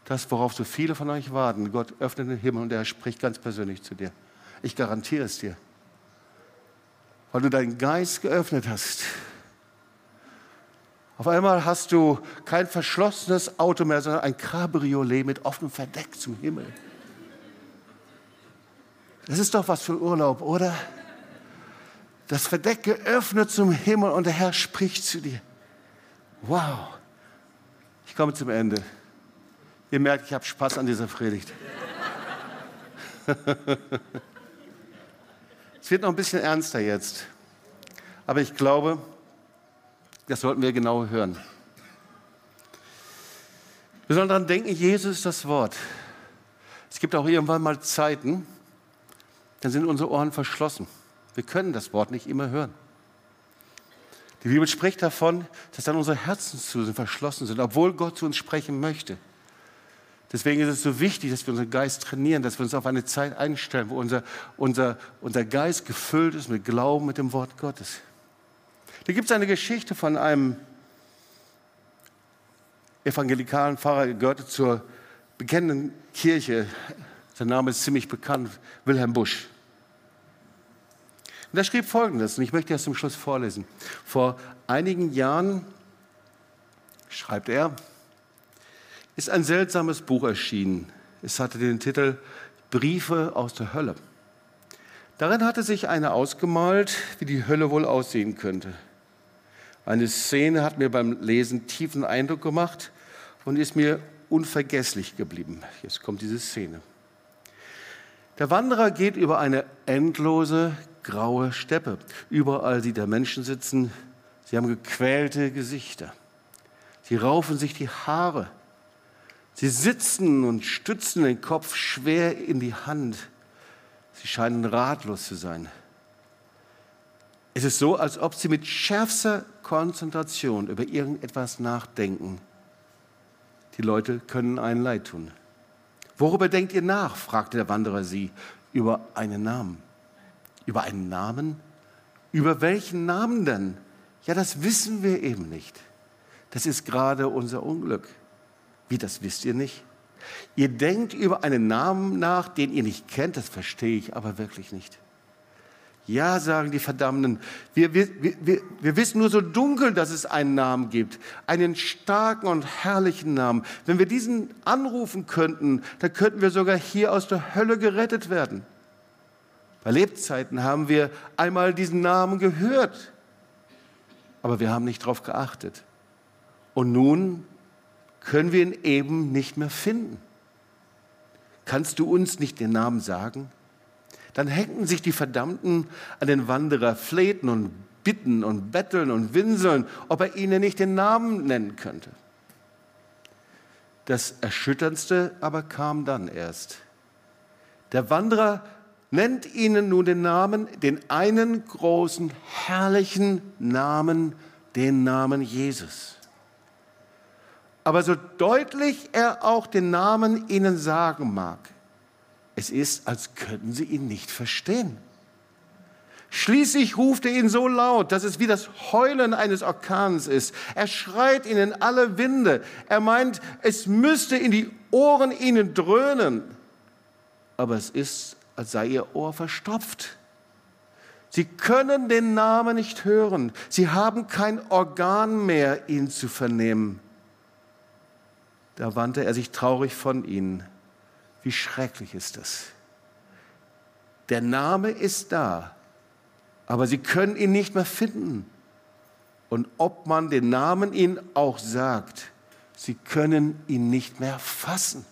Das, worauf so viele von euch warten. Gott öffnet den Himmel und er spricht ganz persönlich zu dir. Ich garantiere es dir. Weil du deinen Geist geöffnet hast. Auf einmal hast du kein verschlossenes Auto mehr, sondern ein Cabriolet mit offenem Verdeck zum Himmel. Das ist doch was für Urlaub, oder? Das Verdeck geöffnet zum Himmel und der Herr spricht zu dir. Wow. Ich komme zum Ende. Ihr merkt, ich habe Spaß an dieser Predigt. es wird noch ein bisschen ernster jetzt. Aber ich glaube, das sollten wir genau hören. Wir sollen daran denken, Jesus ist das Wort. Es gibt auch irgendwann mal Zeiten, dann sind unsere Ohren verschlossen. Wir können das Wort nicht immer hören. Die Bibel spricht davon, dass dann unsere Herzen zu sind, verschlossen sind, obwohl Gott zu uns sprechen möchte. Deswegen ist es so wichtig, dass wir unseren Geist trainieren, dass wir uns auf eine Zeit einstellen, wo unser, unser, unser Geist gefüllt ist mit Glauben, mit dem Wort Gottes. Da gibt es eine Geschichte von einem evangelikalen Pfarrer, gehörte zur bekennenden Kirche. Sein Name ist ziemlich bekannt, Wilhelm Busch. Und er schrieb Folgendes, und ich möchte das zum Schluss vorlesen. Vor einigen Jahren, schreibt er, ist ein seltsames Buch erschienen. Es hatte den Titel Briefe aus der Hölle. Darin hatte sich einer ausgemalt, wie die Hölle wohl aussehen könnte. Eine Szene hat mir beim Lesen tiefen Eindruck gemacht und ist mir unvergesslich geblieben. Jetzt kommt diese Szene. Der Wanderer geht über eine endlose graue Steppe. Überall sieht er Menschen sitzen. Sie haben gequälte Gesichter. Sie raufen sich die Haare. Sie sitzen und stützen den Kopf schwer in die Hand. Sie scheinen ratlos zu sein. Es ist so, als ob sie mit schärfster Konzentration über irgendetwas nachdenken. Die Leute können einen leid tun. Worüber denkt ihr nach? fragte der Wanderer sie. Über einen Namen. Über einen Namen? Über welchen Namen denn? Ja, das wissen wir eben nicht. Das ist gerade unser Unglück. Wie, das wisst ihr nicht? Ihr denkt über einen Namen nach, den ihr nicht kennt, das verstehe ich aber wirklich nicht. Ja, sagen die Verdammten, wir, wir, wir, wir wissen nur so dunkel, dass es einen Namen gibt, einen starken und herrlichen Namen. Wenn wir diesen anrufen könnten, dann könnten wir sogar hier aus der Hölle gerettet werden. Bei Lebzeiten haben wir einmal diesen Namen gehört, aber wir haben nicht darauf geachtet. Und nun können wir ihn eben nicht mehr finden. Kannst du uns nicht den Namen sagen? Dann hängten sich die Verdammten an den Wanderer, flehten und bitten und betteln und winseln, ob er ihnen nicht den Namen nennen könnte. Das Erschütterndste aber kam dann erst. Der Wanderer nennt ihnen nun den Namen, den einen großen, herrlichen Namen, den Namen Jesus. Aber so deutlich er auch den Namen ihnen sagen mag, es ist, als könnten sie ihn nicht verstehen. Schließlich ruft er ihn so laut, dass es wie das Heulen eines Orkans ist. Er schreit ihn in alle Winde. Er meint, es müsste in die Ohren ihnen dröhnen. Aber es ist, als sei ihr Ohr verstopft. Sie können den Namen nicht hören. Sie haben kein Organ mehr, ihn zu vernehmen. Da wandte er sich traurig von ihnen wie schrecklich ist das? Der Name ist da, aber sie können ihn nicht mehr finden. Und ob man den Namen ihnen auch sagt, sie können ihn nicht mehr fassen.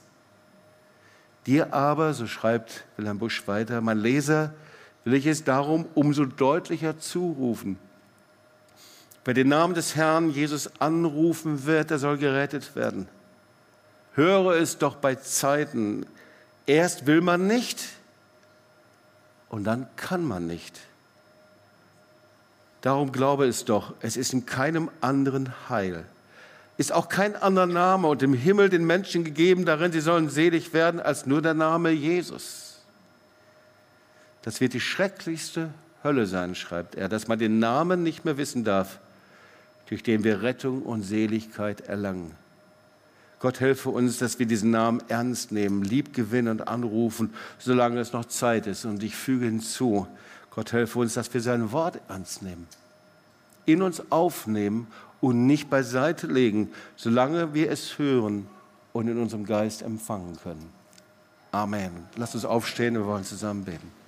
Dir aber, so schreibt Wilhelm Busch weiter, mein Leser, will ich es darum umso deutlicher zurufen. Wer den Namen des Herrn Jesus anrufen wird, der soll gerettet werden. Höre es doch bei Zeiten. Erst will man nicht und dann kann man nicht. Darum glaube es doch, es ist in keinem anderen Heil. Ist auch kein anderer Name und im Himmel den Menschen gegeben, darin sie sollen selig werden, als nur der Name Jesus. Das wird die schrecklichste Hölle sein, schreibt er, dass man den Namen nicht mehr wissen darf, durch den wir Rettung und Seligkeit erlangen. Gott helfe uns, dass wir diesen Namen ernst nehmen, lieb gewinnen und anrufen, solange es noch Zeit ist. Und ich füge hinzu, Gott helfe uns, dass wir sein Wort ernst nehmen, in uns aufnehmen und nicht beiseite legen, solange wir es hören und in unserem Geist empfangen können. Amen. Lasst uns aufstehen, wir wollen zusammen beten.